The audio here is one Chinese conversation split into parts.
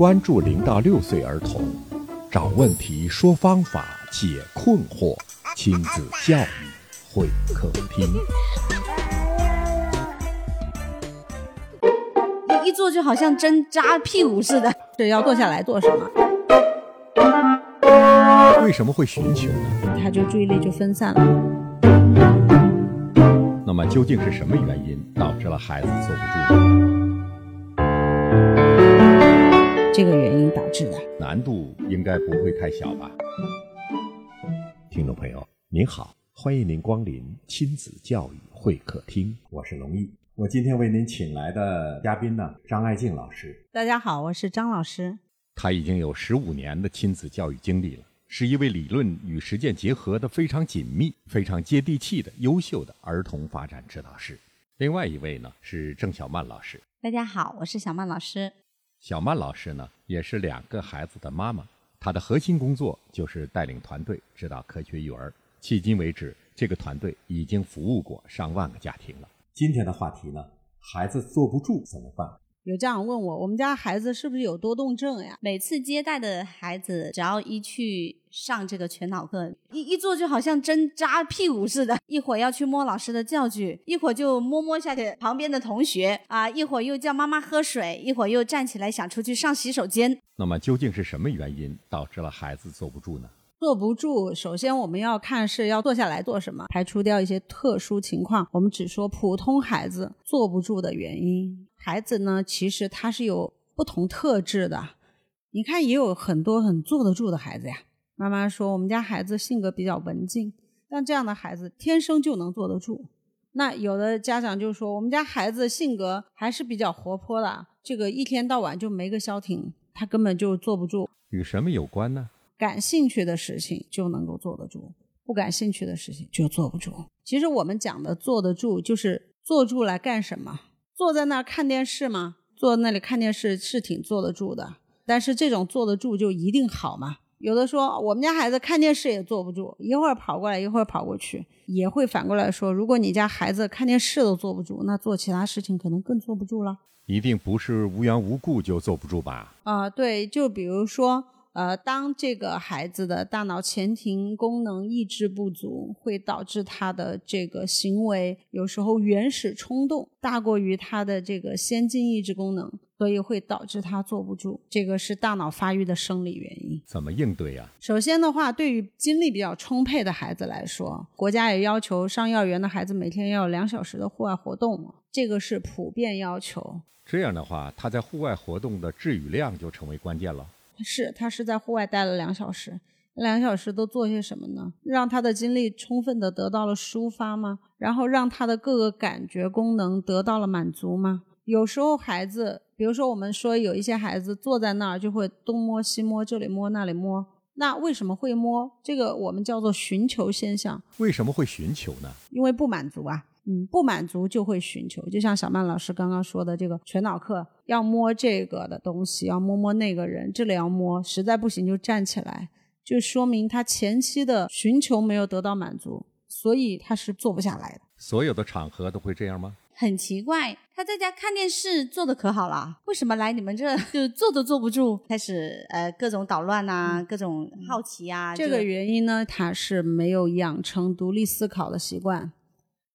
关注零到六岁儿童，找问题，说方法，解困惑，亲子教育会客厅。一坐就好像针扎屁股似的，这要坐下来做什么？为什么会寻求呢？他就注意力就分散了。那么究竟是什么原因导致了孩子坐不住？这个原因导致的难度应该不会太小吧？听众朋友您好，欢迎您光临亲子教育会客厅，我是龙毅。我今天为您请来的嘉宾呢，张爱静老师。大家好，我是张老师。他已经有十五年的亲子教育经历了，是一位理论与实践结合的非常紧密、非常接地气的优秀的儿童发展指导师。另外一位呢是郑小曼老师。大家好，我是小曼老师。小曼老师呢，也是两个孩子的妈妈，她的核心工作就是带领团队指导科学育儿。迄今为止，这个团队已经服务过上万个家庭了。今天的话题呢，孩子坐不住怎么办？有家长问我，我们家孩子是不是有多动症呀？每次接待的孩子，只要一去上这个全脑课，一一坐就好像针扎屁股似的，一会儿要去摸老师的教具，一会儿就摸摸下去旁边的同学啊，一会儿又叫妈妈喝水，一会儿又站起来想出去上洗手间。那么究竟是什么原因导致了孩子坐不住呢？坐不住，首先我们要看是要坐下来做什么，排除掉一些特殊情况，我们只说普通孩子坐不住的原因。孩子呢，其实他是有不同特质的。你看，也有很多很坐得住的孩子呀。妈妈说，我们家孩子性格比较文静，但这样的孩子天生就能坐得住。那有的家长就说，我们家孩子性格还是比较活泼的，这个一天到晚就没个消停，他根本就坐不住。与什么有关呢？感兴趣的事情就能够坐得住，不感兴趣的事情就坐不住。其实我们讲的坐得住，就是坐住来干什么？坐在那儿看电视吗？坐在那里看电视是挺坐得住的，但是这种坐得住就一定好吗？有的说我们家孩子看电视也坐不住，一会儿跑过来，一会儿跑过去，也会反过来说，如果你家孩子看电视都坐不住，那做其他事情可能更坐不住了。一定不是无缘无故就坐不住吧？啊，对，就比如说。呃，当这个孩子的大脑前庭功能抑制不足，会导致他的这个行为有时候原始冲动大过于他的这个先进抑制功能，所以会导致他坐不住。这个是大脑发育的生理原因。怎么应对呀？首先的话，对于精力比较充沛的孩子来说，国家也要求上幼儿园的孩子每天要有两小时的户外活动，这个是普遍要求。这样的话，他在户外活动的质与量就成为关键了。是他是在户外待了两小时，两小时都做些什么呢？让他的精力充分的得到了抒发吗？然后让他的各个感觉功能得到了满足吗？有时候孩子，比如说我们说有一些孩子坐在那儿就会东摸西摸，这里摸那里摸，那为什么会摸？这个我们叫做寻求现象。为什么会寻求呢？因为不满足啊。嗯，不满足就会寻求，就像小曼老师刚刚说的，这个全脑课要摸这个的东西，要摸摸那个人，这里要摸，实在不行就站起来，就说明他前期的寻求没有得到满足，所以他是坐不下来的。所有的场合都会这样吗？很奇怪，他在家看电视做的可好了，为什么来你们这 就坐都坐不住，开始呃各种捣乱啊，各种好奇啊？这个原因呢，他是没有养成独立思考的习惯。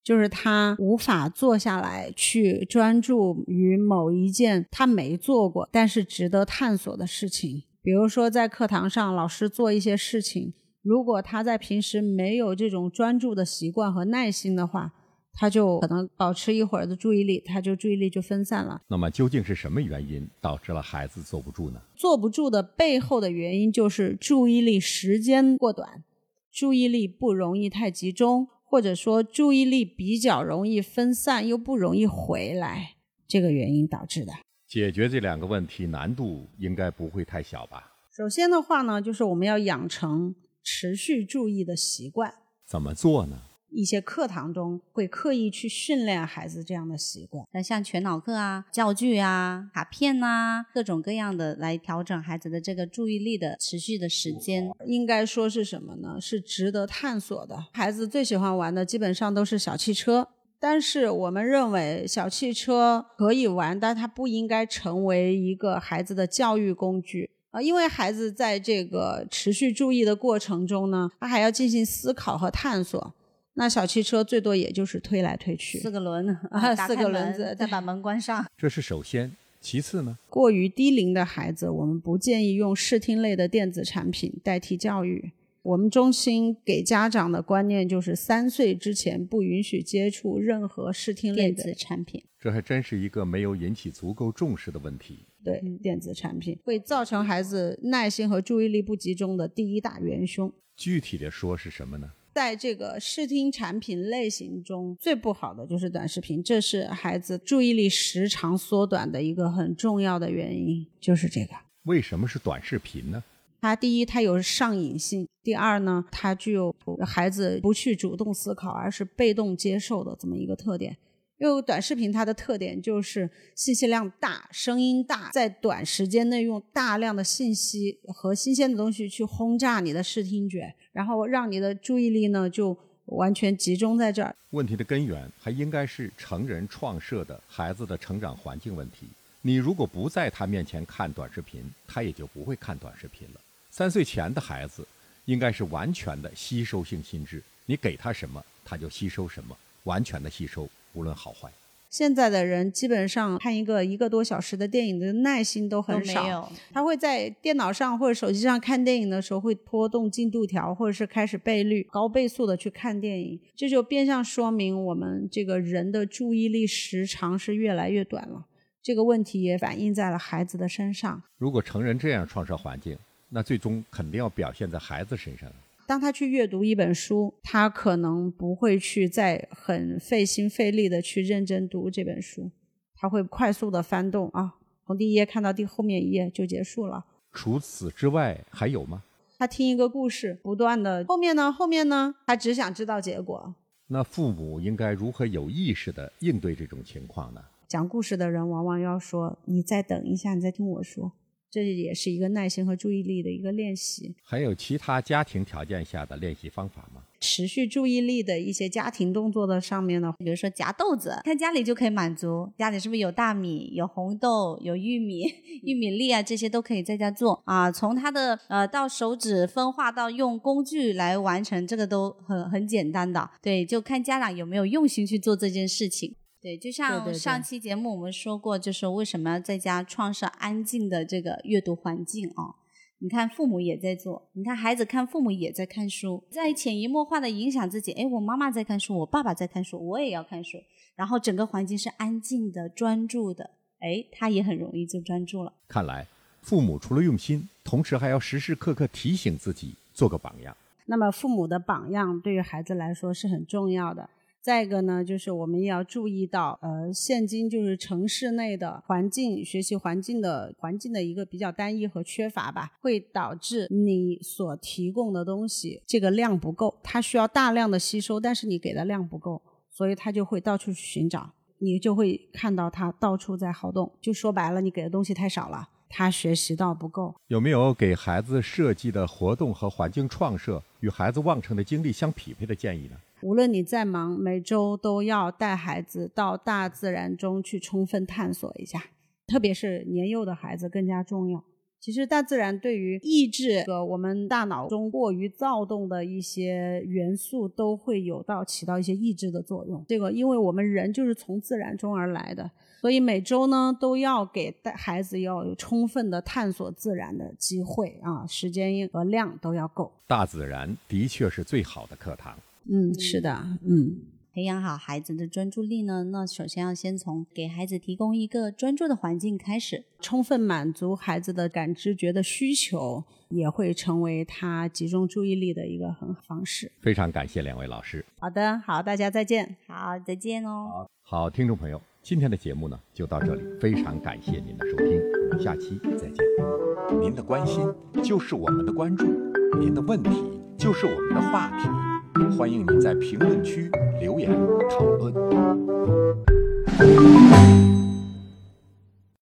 就是他无法坐下来去专注于某一件他没做过但是值得探索的事情，比如说在课堂上老师做一些事情，如果他在平时没有这种专注的习惯和耐心的话，他就可能保持一会儿的注意力，他就注意力就分散了。那么究竟是什么原因导致了孩子坐不住呢？坐不住的背后的原因就是注意力时间过短，注意力不容易太集中。或者说注意力比较容易分散，又不容易回来，这个原因导致的。解决这两个问题难度应该不会太小吧？首先的话呢，就是我们要养成持续注意的习惯。怎么做呢？一些课堂中会刻意去训练孩子这样的习惯，那像全脑课啊、教具啊、卡片呐，各种各样的来调整孩子的这个注意力的持续的时间。应该说是什么呢？是值得探索的。孩子最喜欢玩的基本上都是小汽车，但是我们认为小汽车可以玩，但它不应该成为一个孩子的教育工具啊、因为孩子在这个持续注意的过程中呢，他还要进行思考和探索。那小汽车最多也就是推来推去，四个轮啊四个轮子再把门关上。这是首先，其次呢，过于低龄的孩子，我们不建议用视听类的电子产品代替教育。我们中心给家长的观念就是，三岁之前不允许接触任何视听类的电子产品，这还真是一个没有引起足够重视的问题。对电子产品，会造成孩子耐心和注意力不集中的第一大元凶。具体的说是什么呢？在这个视听产品类型中，最不好的就是短视频，这是孩子注意力时长缩短的一个很重要的原因，就是这个。为什么是短视频呢？它第一，它有上瘾性；第二呢，它具有孩子不去主动思考，而是被动接受的这么一个特点。因为短视频它的特点就是信息量大、声音大，在短时间内用大量的信息和新鲜的东西去轰炸你的视听觉，然后让你的注意力呢就完全集中在这儿。问题的根源还应该是成人创设的孩子的成长环境问题。你如果不在他面前看短视频，他也就不会看短视频了。三岁前的孩子应该是完全的吸收性心智，你给他什么，他就吸收什么，完全的吸收，无论好坏。现在的人基本上看一个一个多小时的电影的耐心都都很少，他会在电脑上或者手机上看电影的时候，会拖动进度条，或者是开始倍率高倍速的去看电影，这就变相说明我们这个人的注意力时长是越来越短了。这个问题也反映在了孩子的身上。如果成人这样创设环境，那最终肯定要表现在孩子身上。当他去阅读一本书，他可能不会去再很费心费力的去认真读这本书，他会快速的翻动啊，从第一页看到第后面一页就结束了。除此之外还有吗？他听一个故事，不断的后面呢，后面呢，他只想知道结果。那父母应该如何有意识的应对这种情况呢？讲故事的人往往要说：“你再等一下，你再听我说。”这也是一个耐心和注意力的一个练习。还有其他家庭条件下的练习方法吗？持续注意力的一些家庭动作的上面呢，比如说夹豆子，看家里就可以满足。家里是不是有大米、有红豆、有玉米、玉米粒啊？这些都可以在家做啊。从它的呃到手指分化到用工具来完成，这个都很很简单的。对，就看家长有没有用心去做这件事情。对，就像上期节目我们说过，就是为什么要在家创设安静的这个阅读环境啊？你看父母也在做，你看孩子看父母也在看书，在潜移默化的影响自己。哎，我妈妈在看书，我爸爸在看书，我也要看书。然后整个环境是安静的、专注的，哎，他也很容易就专注了。看来，父母除了用心，同时还要时时刻刻提醒自己，做个榜样。那么父母的榜样对于孩子来说是很重要的。再一个呢，就是我们也要注意到，呃，现今就是城市内的环境、学习环境的环境的一个比较单一和缺乏吧，会导致你所提供的东西这个量不够，它需要大量的吸收，但是你给的量不够，所以他就会到处去寻找，你就会看到他到处在好动。就说白了，你给的东西太少了，他学习到不够。有没有给孩子设计的活动和环境创设与孩子旺盛的精力相匹配的建议呢？无论你再忙，每周都要带孩子到大自然中去充分探索一下，特别是年幼的孩子更加重要。其实大自然对于抑制个我们大脑中过于躁动的一些元素，都会有到起到一些抑制的作用。这个，因为我们人就是从自然中而来的，所以每周呢都要给带孩子要有充分的探索自然的机会啊，时间和量都要够。大自然的确是最好的课堂。嗯，是的，嗯。培养好孩子的专注力呢，那首先要先从给孩子提供一个专注的环境开始。充分满足孩子的感知觉的需求，也会成为他集中注意力的一个很好方式。非常感谢两位老师。好的，好，大家再见。好，再见哦。好，好听众朋友，今天的节目呢就到这里，非常感谢您的收听，我们下期再见。您的关心就是我们的关注，您的问题就是我们的话题，欢迎您在评论区留言讨论。